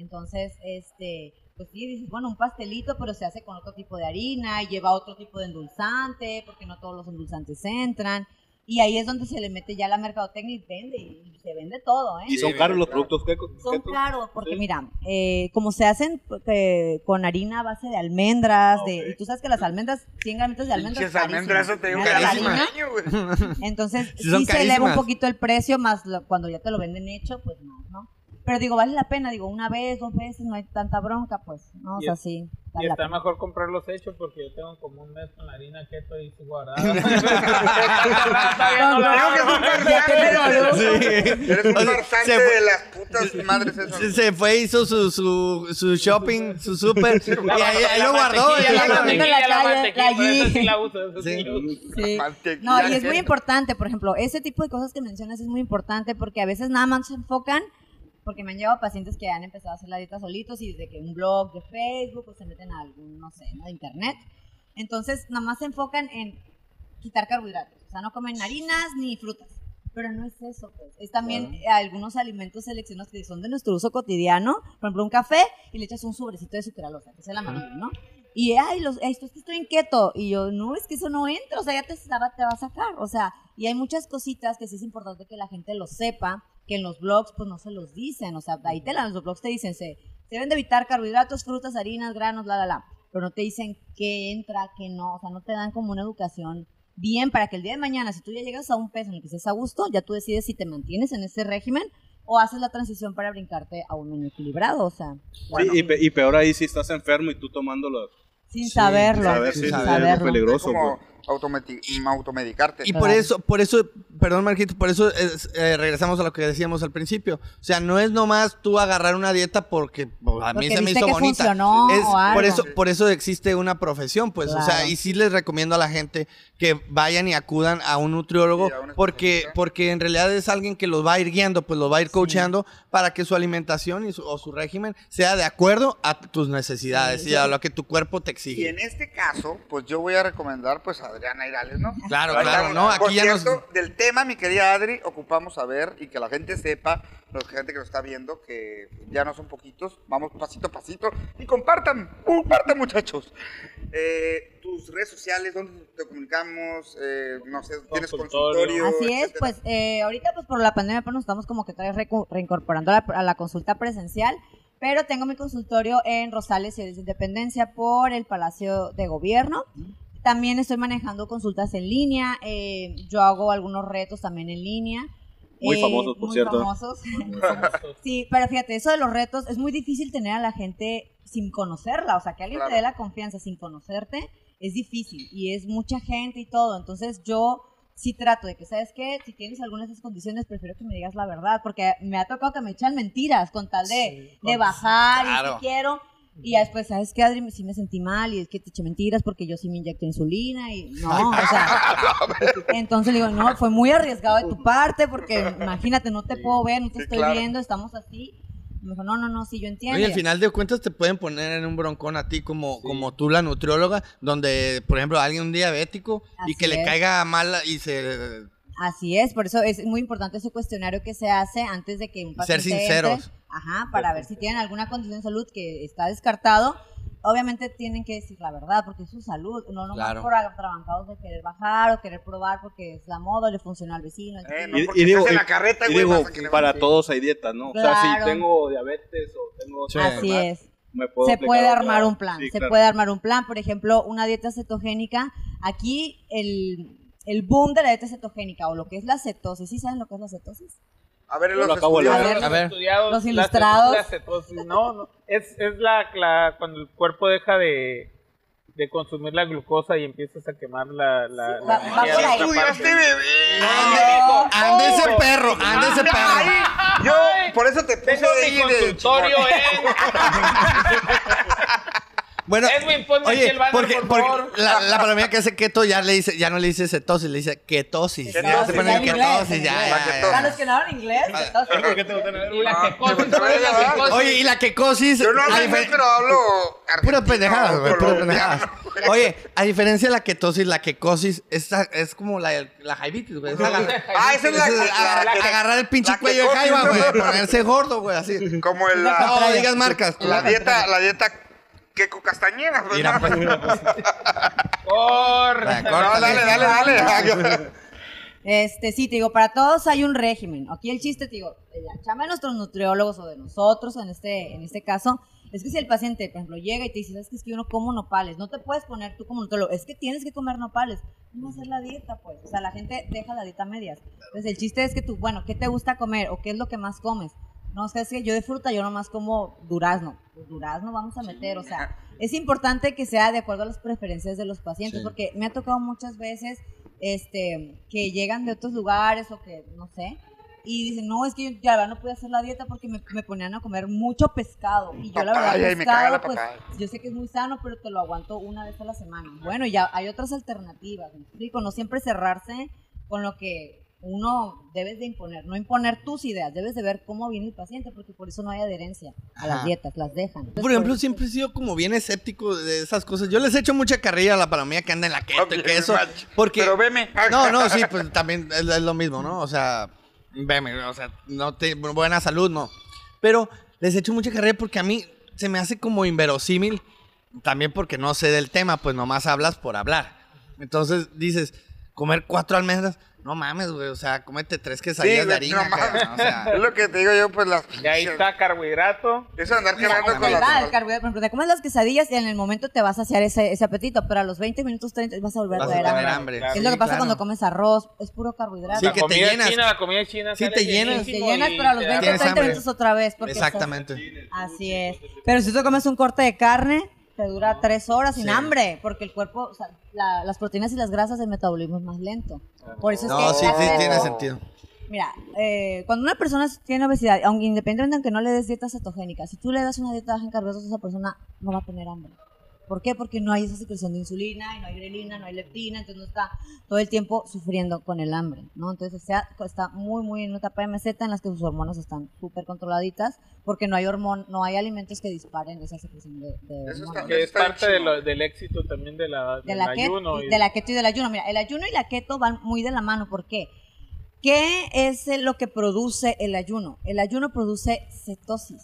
Entonces, este, pues sí, dices, bueno, un pastelito, pero se hace con otro tipo de harina, y lleva otro tipo de endulzante, porque no todos los endulzantes entran. Y ahí es donde se le mete ya la mercadotecnia y vende, y se vende todo, ¿eh?
Y son caros los productos keto.
Son caros, porque
Sí.
mira, eh, como se hacen eh, con harina a base de almendras, de, y tú sabes que las almendras, 100 gramitos de almendras,
almendras, eso te carísima.
harina,
güey.
Entonces,
Sí,
se eleva un poquito el precio, más lo- cuando ya te lo venden hecho, pues más, ¿no? Pero digo, vale la pena, digo, una vez, dos veces, no hay tanta bronca, pues, ¿no? O
Y
sea,
es-
sí.
Y
vale
está
pena.
mejor comprarlos hechos porque yo tengo como un mes con la harina keto y su guardada.
Digo que es un farsante. Eres un
O sea,
farsante
se fue-
de las putas madres esas.
Se, fue, hizo su, su, su shopping, su super, y ahí, ahí lo guardó. y
la la
calle, la
sí la uso, esa sí
No, y es muy importante, por ejemplo, ese tipo de cosas que mencionas es muy importante porque a veces nada más se enfocan, porque me han llegado pacientes que han empezado a hacer la dieta solitos y desde que un blog de Facebook o se meten a algún, no sé, ¿no? de internet. Entonces, nada más se enfocan en quitar carbohidratos, o sea, no comen harinas ni frutas. Pero no es eso, pues. Es también eh, algunos alimentos seleccionados que son de nuestro uso cotidiano. Por ejemplo, un café y le echas un sobrecito de sucralosa, que es el amarillo, ¿no? Y, ay, los, esto es que estoy inquieto. Y yo, no, es que eso no entra, o sea, ya te, te va a sacar. O sea, y hay muchas cositas que sí es importante que la gente lo sepa, que en los blogs, pues no se los dicen. O sea, ahí te la, en los blogs te dicen, se, se deben de evitar carbohidratos, frutas, harinas, granos, la, la, la. Pero no te dicen qué entra, qué no. O sea, no te dan como una educación bien para que el día de mañana, si tú ya llegas a un peso en el que estés a gusto, ya tú decides si te mantienes en ese régimen o haces la transición para brincarte a un menú equilibrado. O sea,
Sí, y, pe- y peor ahí si estás enfermo y tú tomándolo.
Sin saberlo.
saber,
sin saberlo.
peligroso.
como
pues.
Automedicarte.
Y por eso, por eso, perdón Marquito, por eso es, eh, regresamos a lo que decíamos al principio. O sea, no es nomás tú agarrar una dieta porque pues, a mí
Porque
se me hizo
que
bonita.
funcionó
Es-
o algo.
por eso, por eso existe una profesión, pues. O sea, y sí les recomiendo a la gente que vayan y acudan a un nutriólogo
Sí, a un
porque, porque en realidad es alguien que los va a ir guiando, pues los va a ir coacheando para que su alimentación y su, o su régimen sea de acuerdo a tus necesidades y a lo que tu cuerpo te
Y
exige.
en este caso, pues yo voy a recomendar pues a Adriana Irales, ¿no?
Claro, claro,
estamos.
¿no?
Por
Aquí ya nos...
cierto, del tema, mi querida Adri, ocupamos saber y que la gente sepa, la gente que nos está viendo, que ya no son poquitos, vamos pasito a pasito y compartan, compartan muchachos. Eh, tus redes sociales, ¿dónde te comunicamos? Eh, no sé, ¿tienes
Consultorio.
Así es,
etcétera?
pues eh, ahorita pues por la pandemia pues nos estamos como que recu- reincorporando a la, a la consulta presencial, pero tengo mi consultorio en Rosales y de Independencia por el Palacio de Gobierno. También estoy manejando consultas en línea, eh, yo hago algunos retos también en línea.
Muy
eh,
famosos, por
muy
cierto.
famosos. Sí, pero fíjate, eso de los retos es muy difícil tener a la gente sin conocerla, o sea, que alguien
Claro.
te dé la confianza sin conocerte es difícil y es mucha gente y todo, entonces yo sí trato de que, ¿sabes qué? Si tienes alguna de esas condiciones, prefiero que me digas la verdad, porque me ha tocado que me echan mentiras con tal de, de bajar y si quiero. Y después, ¿sabes qué, Adri? Sí me sentí mal y es que te eché mentiras porque yo sí me inyecté insulina y no, o sea... Entonces le digo, no, fue muy arriesgado de tu parte porque imagínate, no te puedo ver, no te
Sí,
estoy
claro.
viendo, estamos así. Y me dijo, no, no, no, sí, yo entiendo.
Oye, al final de cuentas te pueden poner en un broncón a ti como, como tú la nutrióloga, donde, por ejemplo, alguien un diabético y
Así
que le
es.
caiga mal y se...
Así es, por eso es muy importante ese cuestionario que se hace antes de que un paciente
sinceros.
entre. Ajá, para ver si tienen alguna condición de salud que está descartado. Obviamente tienen que decir la verdad, porque es su salud, no nomás
Claro.
por atrabancados de querer bajar o querer probar porque es la moda, le funcionó al vecino.
Eh, no,
Y, y digo,
la carreta,
y
güey,
digo, para
Sí.
todos hay dietas, ¿no? O sea,
Claro.
si tengo diabetes o tengo...
Así
enfermedad,
es.
me puedo
se puede armar un plan,
Sí,
se
claro.
puede armar un plan, por ejemplo, una dieta cetogénica, aquí el, el boom de la dieta cetogénica o lo que es la cetosis, ¿sí saben lo que es la cetosis?
A ver, los
lo acabo de
estudios.
leer.
ver,
A ver.
Estudiados,
Los ilustrados.
la cetosis, no, no, es, es la, la- cuando el cuerpo deja de, de consumir la glucosa y empiezas a quemar la, la,
Estudiaste, bebé.
No.
¡Ande ese perro! ¡Ande ese perro!
Ay, yo por eso te puse de
mi
de
consultorio en...
Bueno,
Edwin, ponme aquí
oye,
el banner,
porque,
por
porque
favor.
la, la palomilla que hace keto ya le dice, ya no le dice cetosis, le dice ketosis. Ya
Ketosis,
se pone
ya
en
inglés. Para los que no hablan inglés,
quecosis,
pues,
¿cuál es la
¿verdad?
quecosis?
Oye, y la kecosis...
Yo no hablo inglés, pero hablo
Pura pendejada, güey, pura pendejada. Oye, a diferencia de la ketosis, la quecosis es, es como la, la jaivitis, güey. Es agarrar,
Ah, esa es la,
es
la-
agarrar-
la-
agarrar el pinche cuello de güey. Ponerse gordo, güey, así.
como el,
No, digas marcas.
la dieta, la dieta Queco Castañeda. pues,
Mira, pues,
Corre.
Va,
No,
córtale.
dale, dale, dale.
Este, sí, te digo, para todos hay un régimen. Aquí el chiste, te digo, la chamba de nuestros nutriólogos o de nosotros en este, en este caso, es que si el paciente, por ejemplo, llega y te dice, ¿sabes que es que yo no como nopales? No te puedes poner tú como nutriólogo, es que tienes que comer nopales. No hacer la dieta, pues. O sea, la gente deja la dieta a medias. Entonces, el chiste es que tú, bueno, ¿qué te gusta comer o qué es lo que más comes? No, es que, es que yo de fruta, yo nomás como durazno. Pues durazno vamos a meter, o sea, es importante que sea de acuerdo a las preferencias de los pacientes,
Sí.
porque me ha tocado muchas veces este, que llegan de otros lugares o que, no sé, y dicen, no, es que yo ya verdad no pude hacer la dieta porque me, me ponían a comer mucho pescado. Y yo la verdad,
la
pescado, pues, yo sé que es muy sano, pero te lo aguanto una vez a la semana. Bueno, ya hay otras alternativas, ¿me explico? No siempre cerrarse con lo que uno debes de imponer, no imponer tus ideas, debes de ver cómo viene el paciente, porque por eso no hay adherencia a las
Ajá.
dietas, las dejan. Entonces,
Por ejemplo,
eso-
siempre he sido como bien escéptico de esas cosas. Yo les echo mucha carrilla a la palomilla que anda en la keto y que eso. Porque.
Pero veme.
No, no, sí, pues también es, es lo mismo, ¿no? O sea, veme, o sea, no te, buena salud, no. Pero les echo mucha carrilla porque a mí se me hace como inverosímil. También porque no sé del tema, pues nomás hablas por hablar. Entonces dices, comer cuatro almendras. No mames, güey, o sea, cómete tres quesadillas de harina.
no mames.
o sea,
Es lo que te digo yo, pues las.
Y ahí está carbohidrato.
Eso andar cargando con las.
el carbohidrato, por ejemplo, te comes las quesadillas y en el momento te vas a saciar ese, ese apetito, pero a los 20 minutos, 30 vas a volver
Vas
a
a
tener hambre.
hambre.
Es lo que pasa
claro.
cuando comes arroz, es puro carbohidrato.
Sí,
la
que te
comida
llenas.
china, la comida china.
Sí, te llenas.
Te llenas, pero a los
te
20 o
Tienes
30
hambre.
minutos otra vez. Porque
Exactamente.
Así es. Pero si tú comes un corte de carne, te dura tres horas sin hambre, porque el cuerpo, o sea, la- las proteínas y las grasas, el metabolismo es más lento. Por eso es
No,
que
sí, sí, tiene sentido.
Mira, eh, cuando una persona tiene obesidad, aunque independientemente de que no le des dieta cetogénica, si tú le das una dieta baja en carbohidratos, esa persona no va a tener hambre. ¿Por qué? Porque no hay esa secreción de insulina, y no hay grelina, no hay leptina, entonces no está todo el tiempo sufriendo con el hambre, ¿no? Entonces o sea, está muy, muy en una etapa de meseta en las que sus hormonas están súper controladitas, porque no hay hormon no hay alimentos que disparen esa secreción de, de
Eso está-
Que es parte de lo- del éxito también de la,
de
del
la, keto,
ayuno. y-
de la keto y del ayuno. Mira, el ayuno y la keto van muy de la mano. ¿Por qué? ¿Qué es lo que produce el ayuno? El ayuno produce cetosis.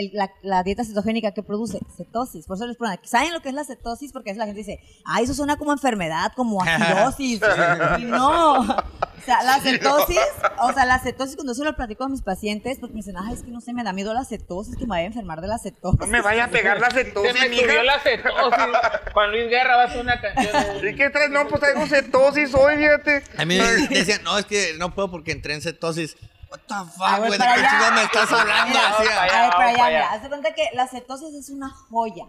El- la, la dieta cetogénica que produce cetosis. Por eso les pregunto, ¿saben lo que es la cetosis? Porque a veces la gente dice, ah, eso suena como enfermedad, como acidosis. y no. O sea, la cetosis, o sea, la cetosis, cuando yo se lo platico a mis pacientes, porque me dicen, ay, es que no sé, me da miedo la cetosis, que me vaya a enfermar de la cetosis.
No me vaya a pegar la
Se
cetosis,
me
mija.
subió la cetosis. Juan Luis Guerra va a hacer una canción.
¿Y qué traes? No, pues traigo cetosis hoy, fíjate.
A mí me decían, no, es que no puedo porque entré en cetosis. What the fuck, güey, ¿de qué chingados me estás hablando?
Mira,
Decía.
para allá,
a ver, para allá,
para
mira,
allá.
haz de cuenta que la cetosis es una joya.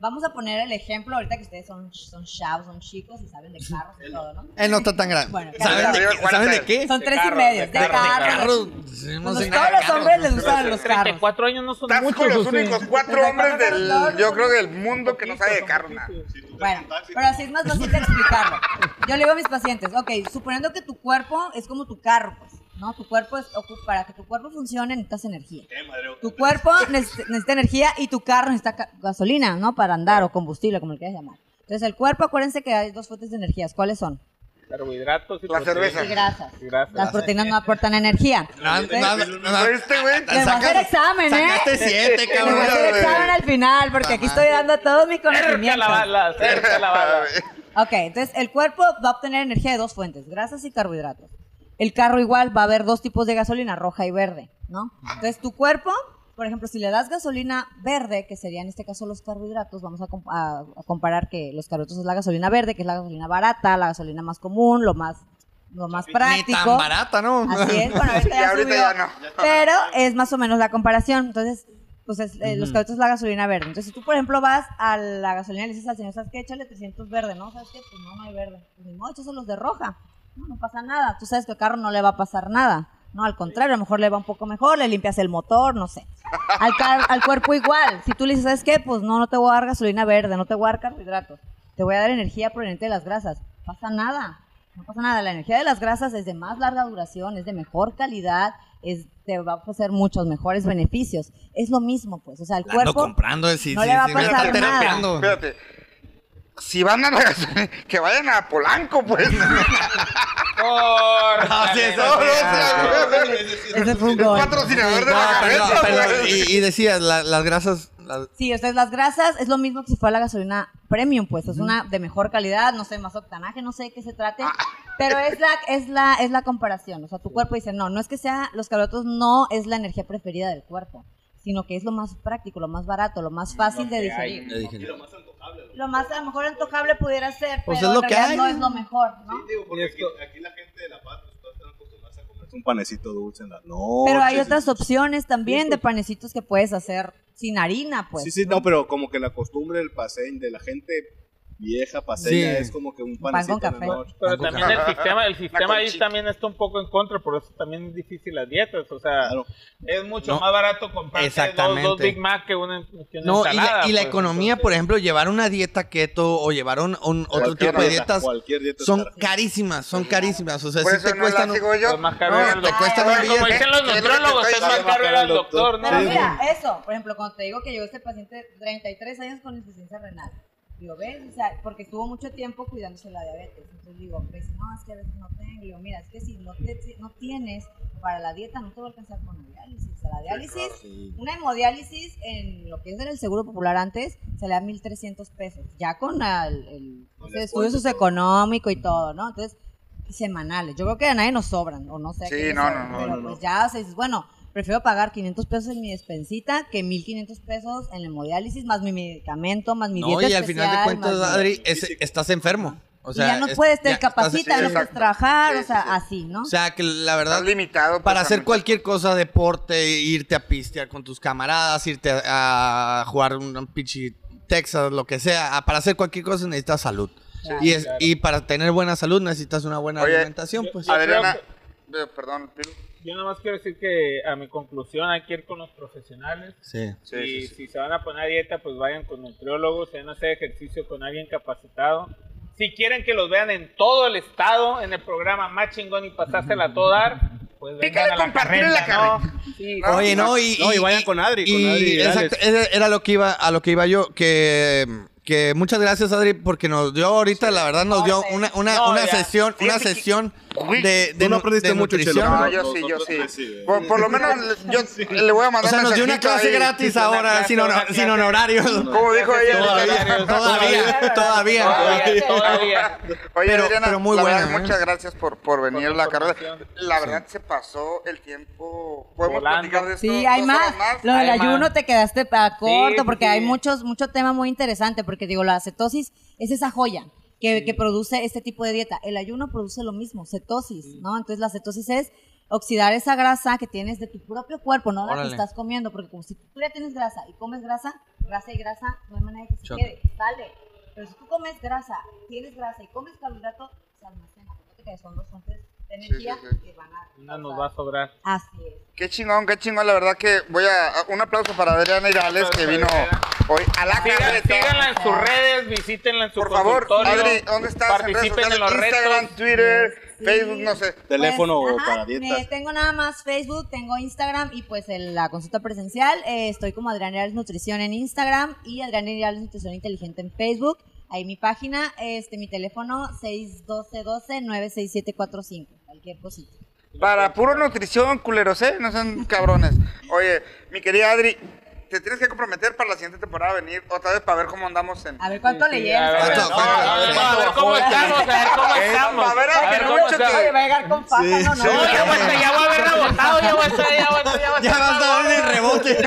Vamos a poner el ejemplo ahorita que ustedes son, son chavos, son chicos y saben de carros y todo, ¿no?
Él no está tan grande.
Bueno,
¿Saben, de, qué? ¿Saben de qué?
Son
De
tres
carros,
y medio,
de
de
carros, de
carros.
Carros.
Pues
sé
todos los
carros.
hombres les gustan los carros.
34 años no son muchos.
los únicos cuatro
34
hombres del,
carros,
yo creo, del mundo que no sabe de
Son
carro nada.
Bueno, pero así es más fácil de explicarlo. Yo le digo a mis pacientes, ok, suponiendo que tu cuerpo es como tu carro, pues, ¿no? Tu cuerpo es, para que tu cuerpo funcione necesitas energía. Tu cuerpo neces- necesita energía y tu carro necesita gasolina, ¿no? Para andar o combustible, como le quieras llamar. Entonces, el cuerpo, acuérdense que hay dos fuentes de energías. ¿Cuáles son?
Carbohidratos y
La cerveza.
Y grasas.
Y grasas.
Las proteínas no aportan energía.
No,
Entonces,
no, no, no.
Este güey.
Les voy a hacer examen, ¿eh?
Sacaste siete,
Les voy
cabrón.
a hacer examen al final, porque aquí estoy dando todos mis
Cerca la
conocimientos.
bala, cerca la bala.
Ok, entonces el cuerpo va a obtener energía de dos fuentes, grasas y carbohidratos. El carro igual va a haber dos tipos de gasolina, roja y verde, ¿no? Entonces tu cuerpo, por ejemplo, si le das gasolina verde, que sería en este caso los carbohidratos, vamos a, a- a comparar que los carbohidratos es la gasolina verde, que es la gasolina barata, la gasolina más común, lo más, lo más
Ni
práctico.
tan barata, ¿no?
Así es, bueno, ahorita
Ya
ya,
ahorita
subió,
ya no.
Pero es más o menos la comparación. Entonces, pues es, eh, los carbohidratos es la gasolina verde. Entonces, si tú, por ejemplo, vas a la gasolina y le dices al señor, ¿sabes qué? Échale 300 verde, ¿no? ¿Sabes qué? Pues no, no hay verde. Pues ni modo, échaselos de roja. No, no pasa nada. Tú sabes que al carro no le va a pasar nada. No, al contrario, a lo mejor le va un poco mejor, le limpias el motor, no sé. Al, car- al cuerpo igual. Si tú le dices, ¿sabes qué? Pues no, no te voy a dar gasolina verde, no te voy a dar carbohidratos. Te voy a dar energía proveniente de las grasas. No pasa nada. No pasa nada. La energía de las grasas es de más larga duración, es de mejor calidad, es, te va a ofrecer muchos mejores beneficios. Es lo mismo, pues. O sea, el
La
cuerpo.
comprando, sí,
no
sí,
le va a pasar nada.
Espérate. Si van a la gasolina, que vayan a Polanco, pues.
Por-
Ah, sí, eso
No, no,
sí,
o
ah,
sea,
Ese fue un
Es patrocinador de la güey.
Y, y decías, la- las grasas. las-
Sí, o sea, las grasas es lo mismo que si fuera la gasolina premium, pues es una de mejor calidad, no sé, más octanaje, no sé de qué se trate, pero es la, es la, es la comparación. O sea, tu cuerpo dice, no, no es que sea, los carbohidratos no es la energía preferida del cuerpo, sino que es lo más práctico, lo más barato, lo más fácil de digerir.
le dije,
Lo más a lo mejor antojable pudiera ser,
Pues
pero
es lo
en
que
realidad
hay.
no es lo mejor, ¿no?
Digo, porque aquí, aquí la gente de La Paz, pues, un panecito dulce en la noche.
Pero hay otras opciones también de panecitos que puedes hacer sin harina, pues.
Sí, sí, no, pero como que la costumbre del paseño, de la gente vieja paseña,
Sí.
es como que un
pan
panecito
con
en la
café.
Pero
Pan con
también el
café.
sistema, el sistema ahí también está un poco en contra, por eso también es difícil las dietas. O sea,
Claro.
es mucho
No.
más barato comprar dos, dos Big Mac que una, que una
No, y la,
ensalada,
y la
pues,
economía,
entonces-
por ejemplo, llevar una dieta keto o llevar un, un- otro tipo de
dieta,
dietas
cualquier dieta
son carísimas, son carísimas. O sea,
Por
si te
no
cuestan... un-
yo.
Pues más caro
No, te cuestan un
Como dicen los
¿Qué es
más caro ir al doctor, ¿no?
Pero mira, eso, por ejemplo, cuando te digo que llegó este paciente 33 años con insuficiencia renal, digo, ¿ves? O sea, porque estuvo mucho tiempo cuidándose la diabetes. Entonces digo, dice, no, es que a veces no tengo. Digo, mira, es que si no, te- si no tienes para la dieta, no te va a alcanzar con la diálisis. O sea, la diálisis, una hemodiálisis en lo que es en el Seguro Popular antes, se le da 1.300 pesos. Ya con el, el
el
estudio socioeconómico y todo, ¿no? Entonces, semanales. Yo creo que a nadie nos sobran, o no sé.
Sí, no, no, no,
Pero
no, no.
pues ya, o sea, dices, bueno, prefiero pagar 500 pesos en mi despensita que 1500 pesos en la hemodiálisis, más mi medicamento, más mi
No,
dieta
y al final de cuentas, Adri, es- estás enfermo. O
Y
sea,
ya no
es-
puedes, te
ya estás-
capacita,
sí,
no puedes trabajar,
Sí,
o sea,
sí, sí.
así, ¿no?
O sea, que la verdad,
Estás limitado.
para
a
hacer cualquier cosa, deporte, irte a pistear con tus camaradas, irte a, a jugar un, un pinche Texas, lo que sea, a- para hacer cualquier cosa necesitas salud.
Claro.
y, es, y para tener buena salud necesitas una buena
Oye,
alimentación, pues.
Adriana, perdón.
Yo nada más quiero decir que a mi conclusión hay que ir con los profesionales.
Sí.
Sí,
y
sí, sí.
si se van a poner a dieta, pues vayan con nutriólogos, se van a hacer ejercicio con alguien capacitado. Si quieren que los vean en todo el estado, en el programa más chingón y pasársela a todo dar, pues vengan a la
compartir en la
carreta, ¿no? Sí,
No,
Oye, no, y,
No, y vayan con Adri, con Adri
exacto, era lo que iba, a lo que iba yo, que, que muchas gracias Adri, porque nos dio ahorita, la verdad, nos dio una, una,
No,
una sesión, una sesión de, de,
tú no aprendiste
de
mucho,
nutrición.
Chelo.
No, yo sí, yo sí.
sí.
Por, por lo menos yo le voy a
O
mandar
sea, nos dio una clase
ahí.
gratis ahora,
clase,
sin, sin honorarios.
Como dijo ella.
Todavía, todavía, todavía.
Todavía, todavía.
Oye,
Pero-
Adriana,
pero muy buena,
verdad,
¿eh?
muchas gracias por, por venir la carrera. La verdad se pasó el tiempo. ¿Podemos
Volando.
platicar de esto?
Sí, hay más.
horas
Lo del ayuno
más.
te quedaste corto
sí,
porque
sí.
hay muchos mucho tema muy interesante porque digo, la cetosis es esa joya que, que produce este tipo de dieta. El ayuno produce lo mismo, cetosis, ¿no? Entonces la cetosis es oxidar esa grasa que tienes de tu propio cuerpo, no la que estás comiendo, porque como si tú ya tienes grasa y comes grasa, grasa y grasa, no hay manera de que se quede, sale. Pero si tú comes grasa, tienes grasa y comes carbohidrato, se almacena, que son dos fuentes de energía
sí, sí.
que van a...
Una nos va a sobrar.
Así es.
Qué chingón, qué chingón. La verdad que voy a. Un aplauso para Adriana Irales que vino hoy a la carreta.
síganla en sus redes, visítenla en su
Por favor, Adri, ¿dónde estás? En
Participen en
sociales,
los
Instagram,
retos.
Twitter,
Sí.
Facebook, no sé.
Teléfono
Pues, ajá,
para dietas.
me- tengo nada más Facebook, tengo Instagram y pues en la consulta presencial. eh, estoy como Adrián Reales Nutrición en Instagram y Adrián Reales Nutrición Inteligente en Facebook. Ahí mi página, este mi teléfono 612-12-96745. Cualquier cosita.
Para puro nutrición, culeros, ¿eh? No sean cabrones. Oye, mi querida Adri, te tienes que comprometer para la siguiente temporada a venir otra vez para ver cómo andamos en.
A ver cuánto le
Sí,
llevas.
a ver,
¿Cuánto-
no,
cuánto-
a ver, a ver cómo estamos, a ver cómo
Eh,
estamos.
a ver,
A ver
mucho que-
Oye, va a llegar con faja, no, no.
No, ya voy a estar- ya voy a haber rebotado, ya voy a estar, ya voy a estar, ya voy a
Ya
estar
vas a dar en el rebote.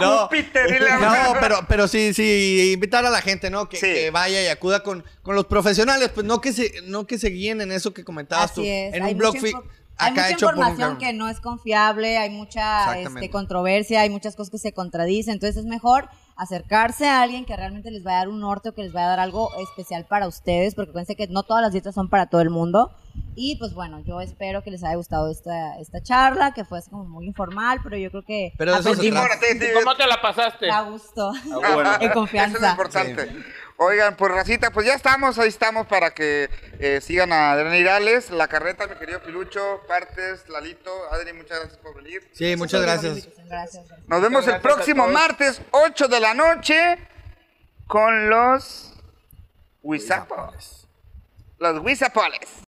no,
Júpiter y la-
no, pero, pero sí, sí, invitar a la gente, ¿no? Que,
Sí.
que vaya y acuda con, con los profesionales, pues no que se, no que se guíen en eso que comentabas tú.
Así es.
En
hay
un blog
hay mucha
un
información que no es confiable, hay mucha este, controversia, hay muchas cosas que se contradicen. Entonces es mejor acercarse a alguien que realmente les va a dar un norte o que les va a dar algo especial para ustedes, porque acuérdense que no todas las dietas son para todo el mundo. Y pues bueno, yo espero que les haya gustado esta, esta charla, que fue así como muy informal, pero yo creo que
Pero
aprendimos
¿Cómo te la pasaste?
a gusto.
Ah, bueno.
en confianza.
Eso es lo importante. Oigan, pues racita, pues ya estamos, ahí estamos para que eh, sigan a Adriana Irales, la carreta, mi querido Pilucho, Partes, Lalito, Adri, muchas gracias por venir.
Sí, muchas gracias.
Gracias.
Nos vemos el
gracias a
próximo martes, 8 de la noche, con los Huizapoles. Los Huizapoles.